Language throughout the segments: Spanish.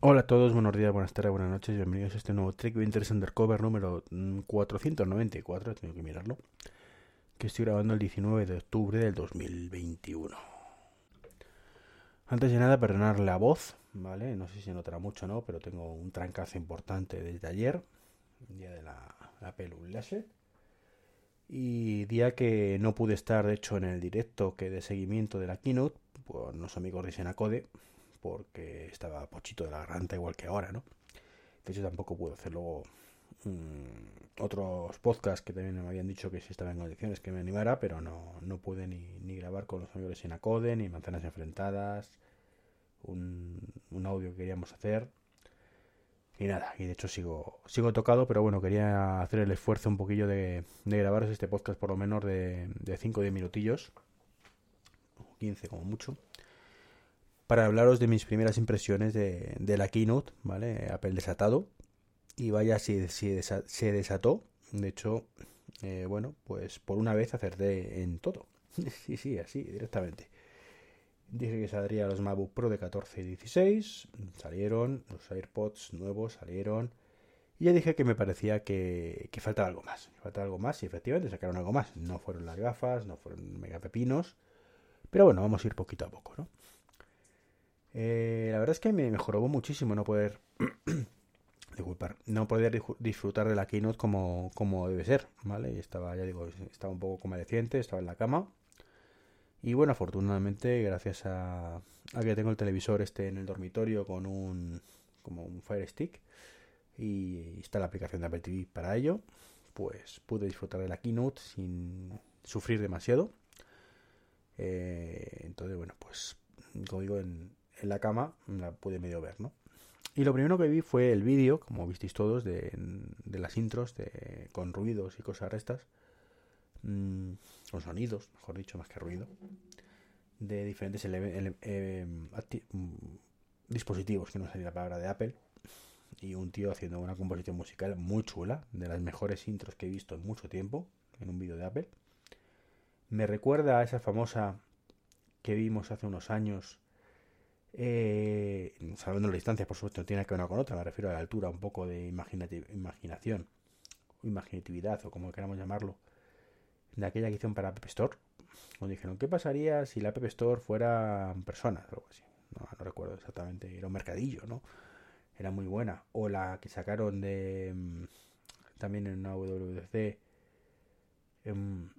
Hola a todos, buenos días, buenas tardes, buenas noches, bienvenidos a este nuevo Trick Winters Undercover número 494, tengo que mirarlo, que estoy grabando el 19 de octubre del 2021. Antes de nada, perdonar la voz, ¿vale? No sé si notará mucho o no, pero tengo un trancazo importante desde ayer, día de la, la Unleashed. Y día que no pude estar, de hecho, en el directo que de seguimiento de la keynote, por los amigos de Senacode, porque estaba pochito de la garganta igual que ahora, ¿no? De hecho, tampoco pude hacer luego mm, otros podcasts que también me habían dicho que si estaba en condiciones que me animara, pero no, no pude ni, ni grabar con los amigos de Senacode, ni Manzanas Enfrentadas, un, un audio que queríamos hacer. Y nada, y de hecho sigo, sigo tocado, pero bueno, quería hacer el esfuerzo un poquillo de, de grabaros este podcast por lo menos de, de 5 o 10 minutillos, 15 como mucho, para hablaros de mis primeras impresiones de, la keynote, ¿vale? Apple desatado. Y vaya si, se desató. De hecho, eh, bueno, pues por una vez acerté en todo. sí, sí, así, directamente. Dije que saldría los MacBook Pro de 14 y 16. Salieron los AirPods nuevos, salieron. Y ya dije que me parecía que, que faltaba algo más. Que faltaba algo más y efectivamente sacaron algo más. No fueron las gafas, no fueron mega pepinos. Pero bueno, vamos a ir poquito a poco, ¿no? Eh, la verdad es que me mejoró muchísimo no poder. disculpar, no poder disfrutar de la keynote como, como debe ser, ¿vale? Y estaba, ya digo, estaba un poco convaleciente, estaba en la cama. Y bueno, afortunadamente, gracias a, a, que tengo el televisor este en el dormitorio con un como un Fire Stick y está la aplicación de Apple TV para ello, pues pude disfrutar de la keynote sin sufrir demasiado. Eh, entonces, bueno, pues como digo, en, en, la cama la pude medio ver, ¿no? Y lo primero que vi fue el vídeo, como visteis todos, de, de las intros de, con ruidos y cosas restas mmm, con sonidos, mejor dicho, más que ruido, de diferentes eh, dispositivos, que no sería la palabra de Apple, y un tío haciendo una composición musical muy chula, de las mejores intros que he visto en mucho tiempo, en un vídeo de Apple. Me recuerda a esa famosa que vimos hace unos años, eh, sabiendo la distancia, por supuesto, no tiene que ver una con otra, me refiero a la altura, un poco de imaginación, imaginatividad, o como queramos llamarlo, de aquella que hicieron para App Store. Cuando dijeron, ¿qué pasaría si la App Store fuera personas? Algo así. No, no, recuerdo exactamente. Era un mercadillo, ¿no? Era muy buena. O la que sacaron de. Mm, también en una WWDC. Em,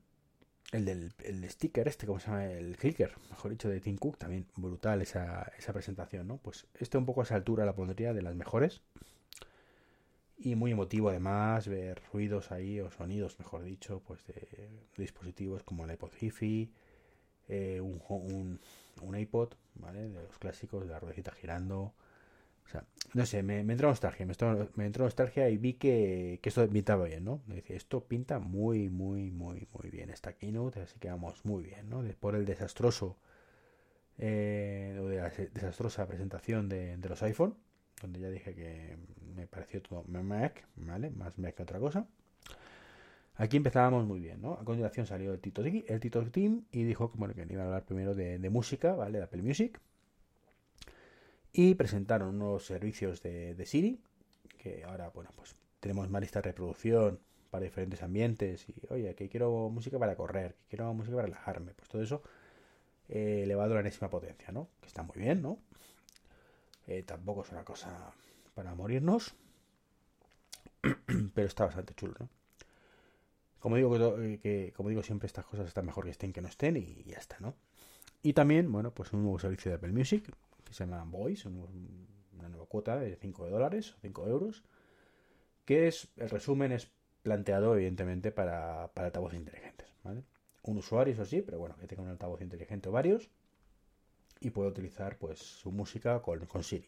el del el sticker este, ¿cómo se llama? El clicker, mejor dicho, de Tim Cook. También brutal esa, esa presentación, ¿no? Pues este un poco a esa altura la pondría de las mejores. Y muy emotivo además ver ruidos ahí, o sonidos, mejor dicho, pues de, dispositivos como el iPod Hi-Fi, eh, un, un, un, iPod, ¿vale? De los clásicos, de la ruedecita girando. O sea, no sé, me, me entró nostalgia, me, entró nostalgia y vi que, que esto pintaba bien, ¿no? Esto pinta muy, muy, muy, muy bien esta keynote, así que vamos muy bien, ¿no? Por el desastroso, eh, o de la desastrosa presentación de, de los iPhone, donde ya dije que me pareció todo Mac, ¿vale? Más Mac que otra cosa. Aquí empezábamos muy bien, ¿no? A continuación salió el Tito, el Tito Team y dijo bueno, que iba a hablar primero de, de, música, ¿vale? De Apple Music. Y presentaron unos servicios de, Siri, que ahora, bueno, pues tenemos más lista de reproducción para diferentes ambientes y, oye, que quiero música para correr, que quiero música para relajarme, pues todo eso eh, elevado a la enésima potencia, ¿no? Que está muy bien, ¿no? Eh, tampoco es una cosa para morirnos. Pero está bastante chulo, ¿no? Como digo, que, que, como digo siempre, estas cosas están mejor que estén que no estén y ya está, ¿no? Y también, bueno, pues un nuevo servicio de Apple Music que se llama Voice, un, una nueva cuota de 5 dólares o 5 euros, que es, el resumen es planteado evidentemente para, para altavoces inteligentes. Un usuario, eso sí, pero bueno, que tenga un altavoz inteligente o varios y puede utilizar pues su música con, con Siri.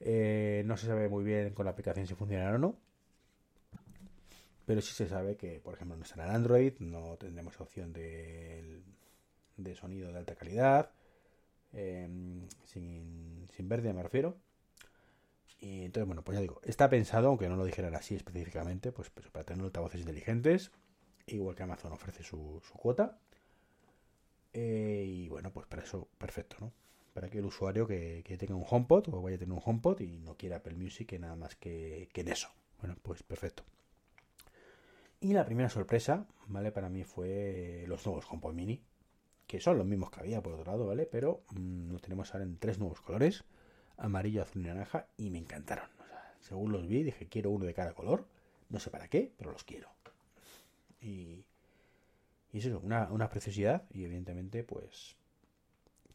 Eh, no se sabe muy bien con la aplicación si funcionará o no. Pero sí se sabe que, por ejemplo, no estará en Android, no tendremos opción de, de sonido de alta calidad, em, sin, verde me refiero. Y entonces, bueno, pues ya digo, está pensado, aunque no lo dijeran así específicamente, pues, pues para tener altavoces inteligentes, igual que Amazon ofrece su, cuota. Eh, y bueno, pues para eso, perfecto, ¿no? Para que el usuario que, tenga un HomePod o vaya a tener un HomePod y no quiera Apple Music que nada más que, en eso. Bueno, pues perfecto. Y la primera sorpresa, ¿vale? Para mí fue los nuevos HomePod Mini, que son los mismos que había por otro lado, ¿vale? Pero mm, lo tenemos ahora en tres nuevos colores, amarillo, azul y naranja, y me encantaron. según los vi, dije, quiero uno de cada color. No sé para qué, pero los quiero. Y, y eso, una, una preciosidad y evidentemente pues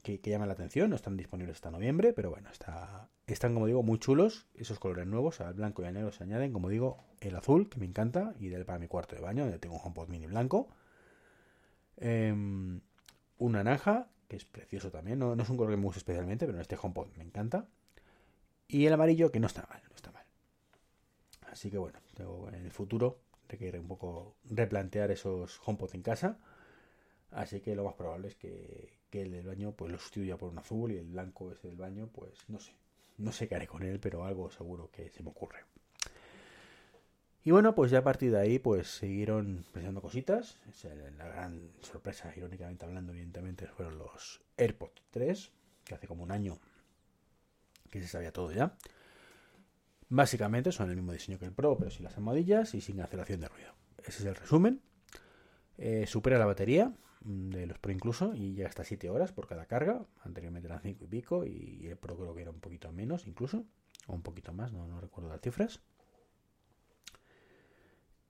que, llama la atención. No están disponibles hasta noviembre, pero bueno, está, están como digo muy chulos esos colores nuevos. Al blanco y al negro se añaden, como digo, el azul, que me encanta, y del para mi cuarto de baño, donde tengo un HomePod mini blanco. Em, un naranja, que es precioso también. No, es un color que me gusta especialmente, pero en este HomePod me encanta. Y el amarillo, que no está mal, no está mal. Así que bueno, en el futuro que un poco replantear esos HomePod en casa. Así que lo más probable es que, el del baño pues lo sustituya por un azul y el blanco ese del baño, pues no sé. No sé qué haré con él, pero algo seguro que se me ocurre. Y bueno, pues ya a partir de ahí, pues siguieron presentando cositas. La gran sorpresa, irónicamente hablando, evidentemente, fueron los AirPods 3, que hace como un año que se sabía todo ya. Básicamente son el mismo diseño que el Pro, pero sin las almohadillas y sin aceleración de ruido. Ese es el resumen. Eh, supera la batería mm, de los Pro incluso y ya hasta 7 horas por cada carga. Anteriormente eran 5 y pico y el Pro creo que era un poquito menos incluso. O un poquito más, no, recuerdo las cifras.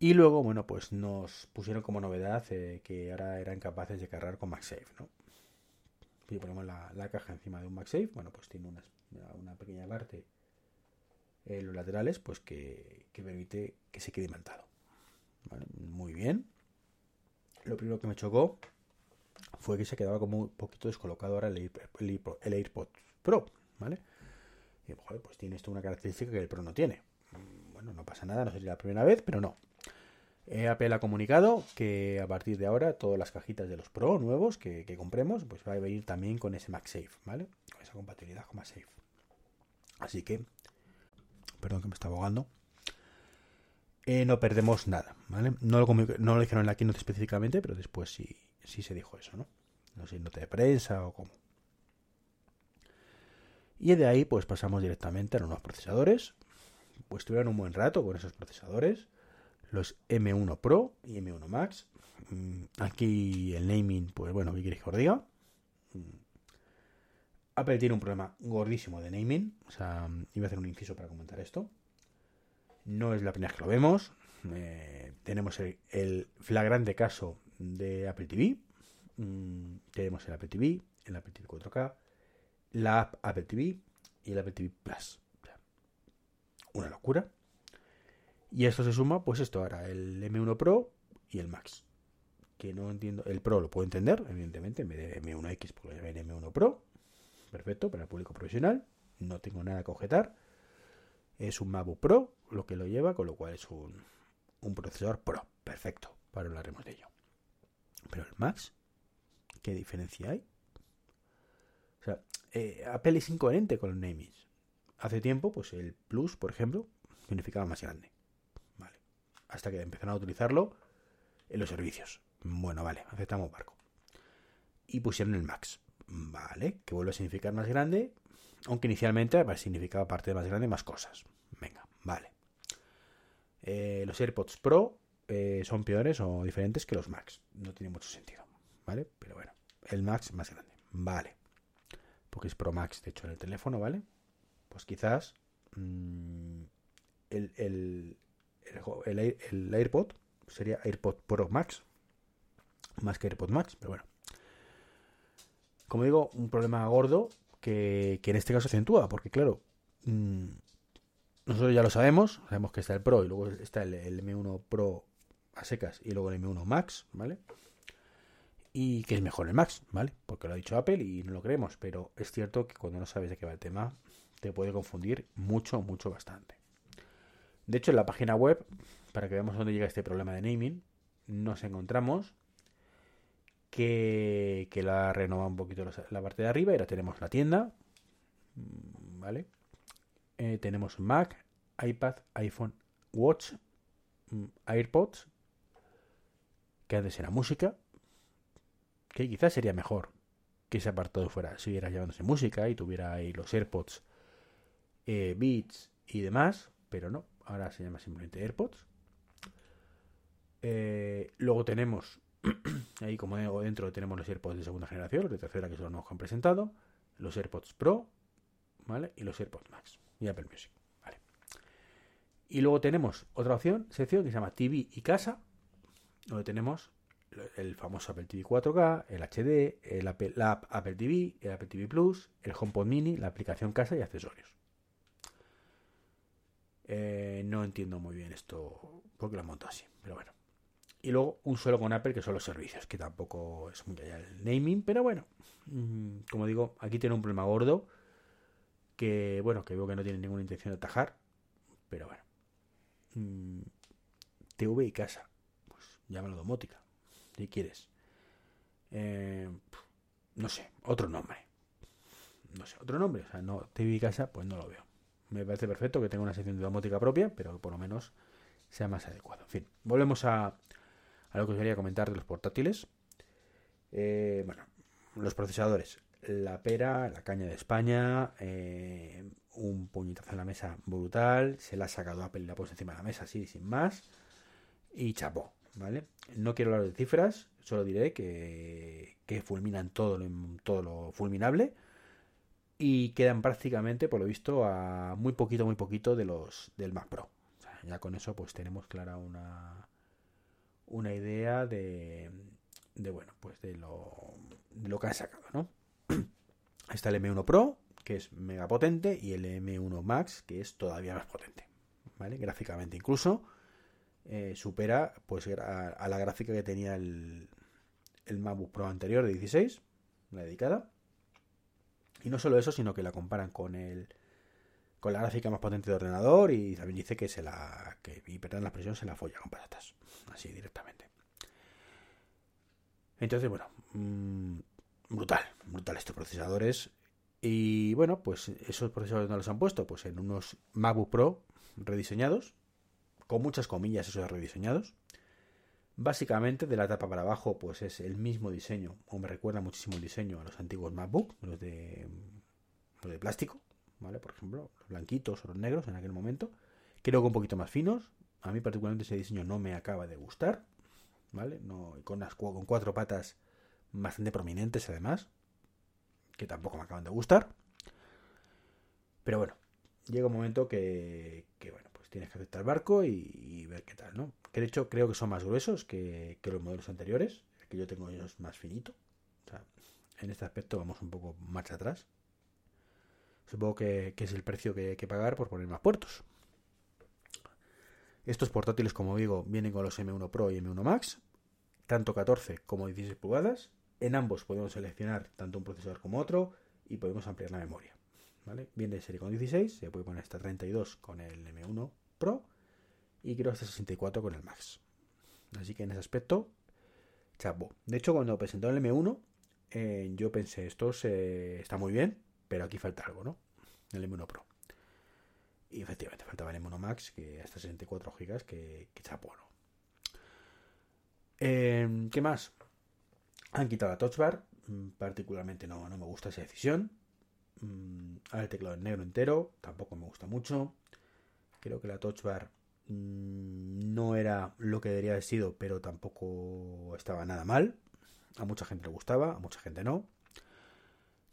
Y luego, bueno, pues nos pusieron como novedad eh, que ahora eran capaces de cargar con MagSafe, ¿no? Si ponemos la, caja encima de un MagSafe, bueno, pues tiene una, una pequeña parte en los laterales, pues que, permite que se quede imantado. Muy bien. Lo primero que me chocó fue que se quedaba como un poquito descolocado ahora el, AirPod Pro, ¿vale? Y pues tiene esto una característica que el Pro no tiene. Bueno, no pasa nada, no sería la primera vez, pero no. Apple ha comunicado que a partir de ahora todas las cajitas de los Pro nuevos que, compremos, pues va a venir también con ese MagSafe, ¿vale? Con esa compatibilidad con MagSafe. Así que perdón que me está ahogando, eh, no perdemos nada, ¿vale? No lo, no dijeron en la keynote específicamente, pero después sí, sí se dijo eso, ¿no? No sé, nota de prensa o cómo. Y de ahí pues pasamos directamente a los nuevos procesadores. Pues tuvieron un buen rato con esos procesadores. Los M1 Pro y M1 Max. Mm, aquí el naming, pues bueno, ¿qué queréis que os diga? Mm, Apple tiene un problema gordísimo de naming. O sea, iba a hacer un inciso para comentar esto. No es la primera vez que lo vemos. Eh, tenemos el, flagrante caso de Apple TV. Mm, tenemos el Apple TV, el Apple TV 4K, la app Apple TV y el Apple TV Plus. una locura. Y esto se suma, pues esto ahora, el M1 Pro y el Max. Que no entiendo. El Pro lo puedo entender, evidentemente, en vez de M1X, porque el M1 Pro perfecto para el público profesional, no tengo nada que objetar. Es un MacBook Pro lo que lo lleva, con lo cual es un, procesador Pro, perfecto, para hablaremos de ello. Pero el Max, ¿qué diferencia hay? O sea, eh, Apple es incoherente con los namings. Hace tiempo, pues el Plus, por ejemplo, significaba más grande. Hasta que empezaron a utilizarlo en los servicios. Bueno, vale, aceptamos barco. Y pusieron el Max. Vale, que vuelve a significar más grande, aunque inicialmente significaba parte de más grande más cosas. Venga, vale. Eh, los AirPods Pro eh, son peores o diferentes que los Max. No tiene mucho sentido, ¿vale? Pero bueno, el Max más grande, vale. Porque es Pro Max, de hecho, en el teléfono, ¿vale? Pues quizás mm, el, el, el, el AirPod sería AirPod Pro Max, más que AirPod Max, pero bueno como digo, un problema gordo que, en este caso se acentúa, porque claro, mm, nosotros ya lo sabemos, sabemos que está el Pro y luego está el, M1 Pro a secas y luego el M1 Max, ¿vale? y que es mejor el Max, ¿vale? Porque lo ha dicho Apple y no lo creemos, pero es cierto que cuando no sabes de qué va el tema, te puede confundir mucho, mucho, bastante. De hecho, en la página web, para que veamos dónde llega este problema de naming, nos encontramos que, que la renova un poquito la parte de arriba y ahora tenemos la tienda, ¿vale? Eh, tenemos Mac, iPad, iPhone, Watch, mm, AirPods, que antes era música, que quizás sería mejor que ese apartado fuera, siguiera llevándose música y tuviera ahí los AirPods, eh, Beats y demás, pero no, ahora se llama simplemente AirPods. Eh, luego tenemos, ahí como dentro tenemos los AirPods de segunda generación, los de tercera que son los que han presentado, los AirPods Pro, ¿vale? Y los AirPods Max y Apple Music, ¿vale? Y luego tenemos otra opción, sección que se llama TV y casa, donde tenemos el famoso Apple TV 4K, el HD, el Apple, la Apple TV, el Apple TV Plus, el HomePod Mini, la aplicación casa y accesorios. Eh, no entiendo muy bien esto porque lo monto así, pero bueno. Y luego un solo con Apple que son los servicios, que tampoco es muy allá el naming, pero bueno, mm, como digo, aquí tiene un problema gordo que bueno, que veo que no tiene ninguna intención de atajar, pero bueno. Mm, TV y casa, pues llámalo domótica si quieres. Eh, no sé, otro nombre. No sé, otro nombre. O sea, no TV casa, pues no lo veo. Me parece perfecto que tenga una sección de domótica propia, pero por lo menos sea más adecuado. En fin, volvemos a, a lo que os quería comentar de los portátiles. Eh, bueno, los procesadores. La pera, la caña de España, eh, un puñetazo en la mesa brutal. Se la ha sacado Apple y la ha puesto encima de la mesa así, sin más. Y chapó. ¿vale? No quiero hablar de cifras, solo diré que, fulminan todo lo, todo lo fulminable y quedan prácticamente, por lo visto, a muy poquito, muy poquito de los del Mac Pro. ya con eso pues tenemos clara una, una idea de, de bueno, pues de lo, de lo que han sacado, ¿no? Está el M1 Pro, que es mega potente, y el M1 Max, que es todavía más potente, ¿vale? Gráficamente incluso. Eh, supera pues a, la gráfica que tenía el, el MacBook Pro anterior de 16, la dedicada. Y no solo eso, sino que la comparan con el con la gráfica más potente de ordenador y también dice que se la que y perdón la expresión se la folla con patatas, así directamente. Entonces, bueno, mm, brutal, brutal estos procesadores y bueno, pues esos procesadores no los han puesto pues en unos MacBook Pro rediseñados con muchas comillas esos rediseñados. Básicamente de la tapa para abajo pues es el mismo diseño, o me recuerda muchísimo el diseño a los antiguos MacBook, los de, los de plástico, ¿vale? Por ejemplo, los blanquitos o los negros en aquel momento. Creo que un poquito más finos. A mí particularmente ese diseño no me acaba de gustar, ¿vale? No, con, con cuatro patas bastante prominentes además, que tampoco me acaban de gustar. Pero bueno, llega un momento que, que bueno, tienes que aceptar barco y, ver qué tal, ¿no? Que de hecho creo que son más gruesos que, los modelos anteriores. El que yo tengo ellos más finito. En este aspecto vamos un poco marcha atrás. Supongo que, es el precio que hay que pagar por poner más puertos. Estos portátiles, como digo, vienen con los M1 Pro y M1 Max, tanto 14 como 16 pulgadas. En ambos podemos seleccionar tanto un procesador como otro y podemos ampliar la memoria. Viene de serie con 16, se puede poner hasta 32 con el M1 Pro y quiero hasta 64 con el Max. Así que en ese aspecto, chapo. De hecho, cuando presentó el M1, eh, yo pensé, esto se, está muy bien, pero aquí falta algo, ¿no? El M1 Pro. Y efectivamente faltaba el M1 Max, que hasta 64 GB, que, que chapo, ¿no? Eh, ¿Qué más? Han quitado la Touch Bar. Mm, particularmente no, no me gusta esa decisión. Mm, el teclado en negro entero, tampoco me gusta mucho. Creo que la touch bar mm, no era lo que debería haber sido, pero tampoco estaba nada mal. A mucha gente le gustaba, a mucha gente no.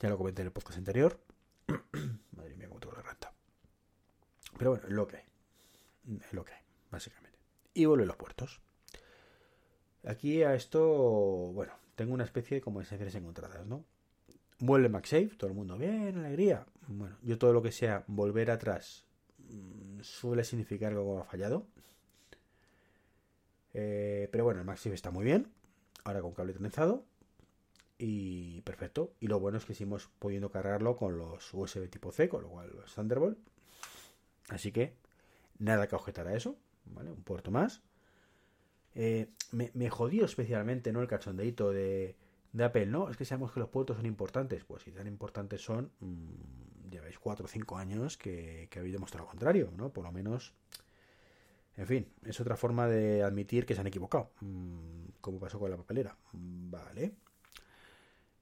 Ya lo comenté en el podcast anterior. Madre mía, cómo tengo la renta. Pero bueno, es lo que hay. Es lo que hay, básicamente. Y vuelven los puertos. Aquí a esto, bueno, tengo una especie de como de sensaciones encontradas, ¿no? Vuelve MagSafe, todo el mundo, bien, alegría. Bueno, yo todo lo que sea volver atrás suele significar que algo ha fallado. Eh, pero bueno, el MagSafe está muy bien. Ahora con cable trenzado. Y perfecto. Y lo bueno es que seguimos pudiendo cargarlo con los USB tipo C, con lo cual los Thunderbolt. Así que nada que objetar a eso. ¿Vale? Un puerto más. Eh, me, me, jodió especialmente, ¿no? El cachondeito de, de, Apple, ¿no? Es que sabemos que los puertos son importantes. Pues si tan importantes son, mmm, lleváis 4 o 5 años que, que habéis demostrado lo contrario, ¿no? Por lo menos. En fin, es otra forma de admitir que se han equivocado. Mmm, como pasó con la papelera. Vale.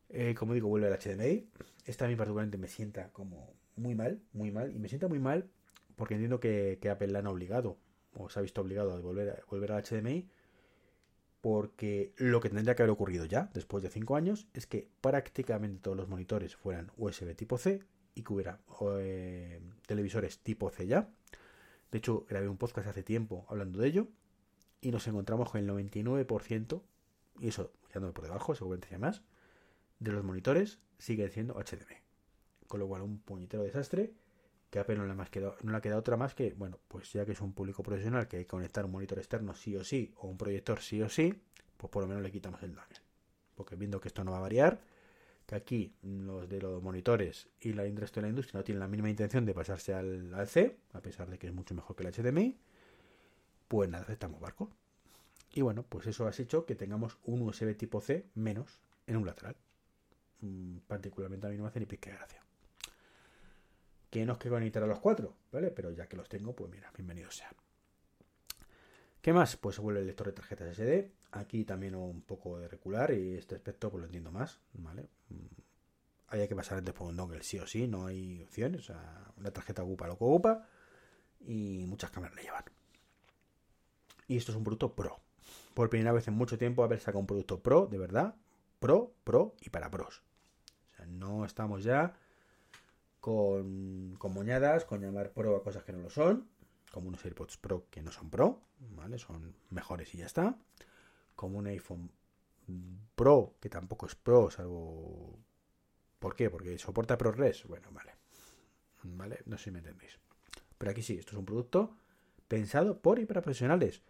Eh, como digo, vuelve el HDMI. Esta a mí particularmente me sienta como muy mal, muy mal. Y me sienta muy mal porque entiendo que, que Apple la han obligado, o se ha visto obligado a volver, a volver al HDMI porque lo que tendría que haber ocurrido ya, después de 5 años, es que prácticamente todos los monitores fueran USB tipo C y que hubiera eh, televisores tipo C ya. De hecho, grabé un podcast hace tiempo hablando de ello y nos encontramos con el 99%, y eso quedándome por debajo, seguramente sea más, de los monitores sigue siendo HDMI. Con lo cual, un puñetero desastre que Apple no le, más quedado, no ha otra más que, bueno, pues ya que es un público profesional que hay que conectar un monitor externo sí o sí, o un proyector sí o sí, pues por lo menos le quitamos el dongle. Porque viendo que esto no va a variar, que aquí los de los monitores y la industria de la industria no tienen la mínima intención de pasarse al, al C, a pesar de que es mucho mejor que el HDMI, pues nada, aceptamos barco. Y bueno, pues eso ha hecho que tengamos un USB tipo C menos en un lateral. Mm, particularmente a mí no me hace ni pique gracia que no es que conectar a los cuatro, ¿vale? Pero ya que los tengo, pues mira, bienvenidos sean. ¿Qué más? Pues se vuelve el lector de tarjetas SD. Aquí también un poco de recular y este aspecto pues lo entiendo más, ¿vale? Hay que pasar antes por un dongle sí o sí, no hay opciones. O sea, la tarjeta ocupa lo que ocupa y muchas cámaras le llevan. Y esto es un producto pro. Por primera vez en mucho tiempo haber sacado un producto pro, de verdad, pro, pro y para pros. O sea, no estamos ya con, con moñadas, con llamar pro a cosas que no lo son, como unos AirPods Pro que no son pro, ¿vale? Son mejores y ya está. Como un iPhone Pro que tampoco es pro, salvo... ¿Por qué? Porque soporta ProRes. Bueno, vale. ¿Vale? No sé si me entendéis. Pero aquí sí, esto es un producto pensado por y para profesionales.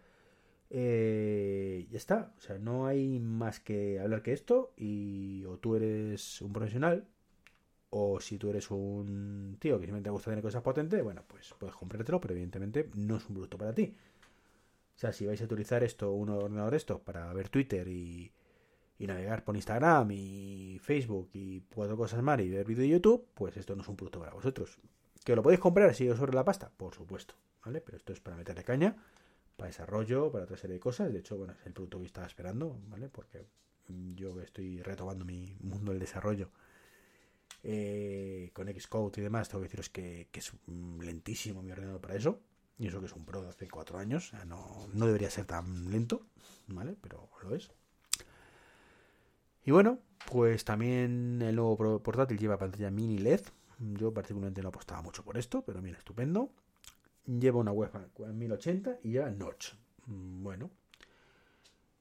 Eh, ya está. O sea, no hay más que hablar que esto. Y o tú eres un profesional o si tú eres un tío que simplemente te gusta tener cosas potentes, bueno, pues puedes comprártelo, pero evidentemente no es un producto para ti. O sea, si vais a utilizar esto, un ordenador esto, para ver Twitter y, y navegar por Instagram y Facebook y cuatro cosas más y ver vídeo de YouTube, pues esto no es un producto para vosotros. ¿Que lo podéis comprar si os sobre la pasta? Por supuesto, ¿vale? Pero esto es para meterle caña, para desarrollo, para otra serie de cosas. De hecho, bueno, es el producto que estaba esperando, ¿vale? Porque yo estoy retomando mi mundo del desarrollo eh, con Xcode y demás, tengo que deciros que, es lentísimo mi ordenador para eso. Y eso que es un Pro de hace cuatro años, no, no debería ser tan lento, ¿vale? Pero lo es. Y bueno, pues también el nuevo portátil lleva pantalla mini LED. Yo particularmente no apostaba mucho por esto, pero mira, estupendo. Lleva una webcam 1080 y lleva notch. Bueno.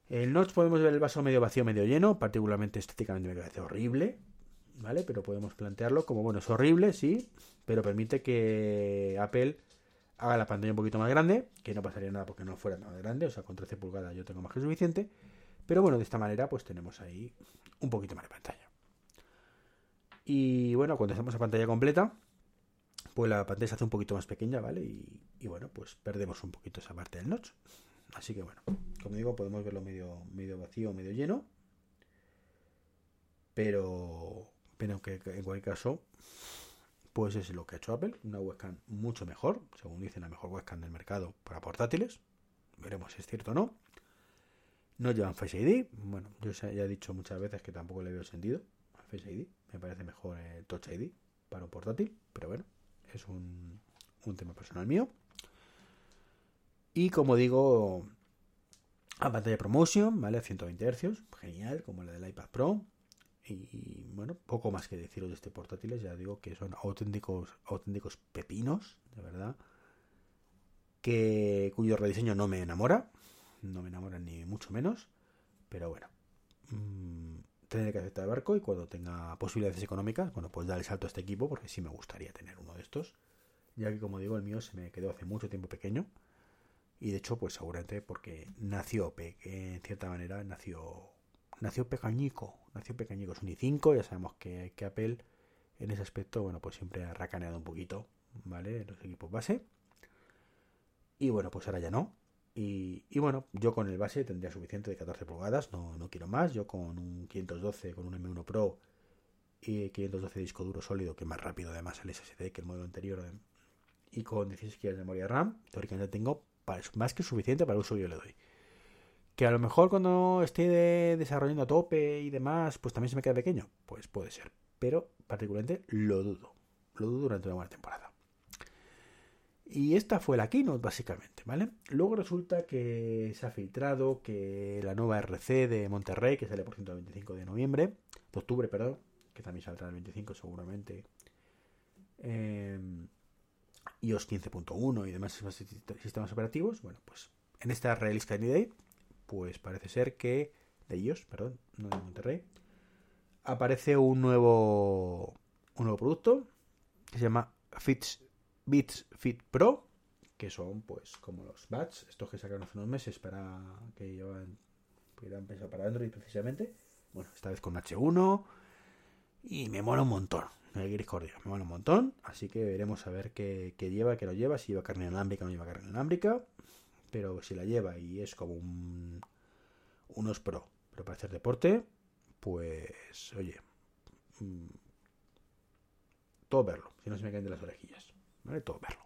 El notch podemos ver el vaso medio vacío, medio lleno. Particularmente estéticamente me parece horrible. ¿Vale? Pero podemos plantearlo como, bueno, es horrible, sí, pero permite que Apple haga la pantalla un poquito más grande, que no pasaría nada porque no fuera nada grande, o sea, con 13 pulgadas yo tengo más que suficiente, pero bueno, de esta manera pues tenemos ahí un poquito más de pantalla. Y bueno, cuando estamos a pantalla completa, pues la pantalla se hace un poquito más pequeña, ¿vale? Y, y bueno, pues perdemos un poquito esa parte del notch. Así que bueno, como digo, podemos verlo medio, medio vacío, medio lleno. Pero pero que en cualquier caso, pues es lo que ha hecho Apple, una webcam mucho mejor, según dicen, la mejor webcam del mercado para portátiles. Veremos si es cierto o no. No llevan Face ID. Bueno, yo ya he dicho muchas veces que tampoco le veo sentido a Face ID. Me parece mejor el Touch ID para un portátil, pero bueno, es un, un tema personal mío. Y como digo, a pantalla promotion, ¿vale? A 120 Hz, genial, como la del iPad Pro. Y bueno, poco más que deciros de este portátiles, ya digo que son auténticos, auténticos pepinos, de verdad. Que, cuyo rediseño no me enamora, no me enamora ni mucho menos, pero bueno, mmm, tendré que aceptar el barco y cuando tenga posibilidades económicas, bueno, pues dar el salto a este equipo porque sí me gustaría tener uno de estos, ya que como digo, el mío se me quedó hace mucho tiempo pequeño y de hecho, pues seguramente porque nació, en cierta manera, nació nació pequeñico, nació pequeñico, es un i5, ya sabemos que, que Apple en ese aspecto, bueno, pues siempre ha racaneado un poquito, ¿vale? Los equipos base. Y bueno, pues ahora ya no. Y, y, bueno, yo con el base tendría suficiente de 14 pulgadas, no, no quiero más. Yo con un 512, con un M1 Pro y 512 disco duro sólido, que más rápido además el SSD que el modelo anterior, y con 16 GB de memoria RAM, teóricamente tengo más que suficiente para el uso que yo le doy. Que a lo mejor cuando esté desarrollando a tope y demás, pues también se me queda pequeño. Pues puede ser. Pero particularmente lo dudo. Lo dudo durante una buena temporada. Y esta fue la keynote, básicamente, ¿vale? Luego resulta que se ha filtrado que la nueva RC de Monterrey, que sale por 125 de noviembre, de octubre, perdón, que también saldrá el 25 seguramente, eh, iOS 15.1 y demás sistemas operativos, bueno, pues en esta Release Candidate, pues parece ser que, de iOS, perdón, no de Monterrey, aparece un nuevo, un nuevo producto que se llama Fits Beats Fit Pro, que son pues como los Bats, estos que sacaron hace unos meses para que llevan eran pensados para Android precisamente. Bueno, esta vez con H1 y me mola un montón. Me mola un montón, así que veremos a ver qué, lleva, qué no lleva, si lleva carne inalámbrica o no lleva carne inalámbrica. Pero si la lleva y es como un, unos Pro, pero para hacer deporte, pues oye, mm, todo verlo, si no se me caen de las orejillas. ¿vale? Todo verlo.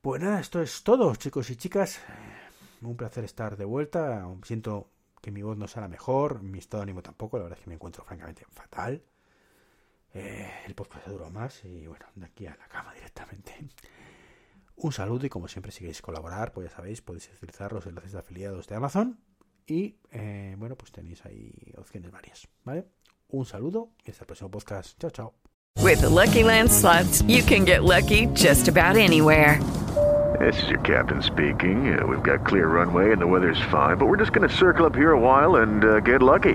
Pues nada, esto es todo, chicos y chicas. Un placer estar de vuelta. Siento que mi voz no sea la mejor, mi estado de ánimo tampoco, la verdad es que me encuentro francamente fatal. Eh, el podcast duró más y bueno, de aquí a la cama directamente. Un saludo y como siempre si queréis colaborar, pues ya sabéis, podéis utilizar los enlaces de afiliados de Amazon y eh, bueno, pues tenéis ahí opciones varias, ¿vale? Un saludo y hasta el próximo podcast. Chao, chao. With the Lucky Land slots, you can get lucky just about anywhere. This is your captain speaking. Uh, we've got clear runway and the weather's fine, but we're just going to circle up here a while and uh, get lucky.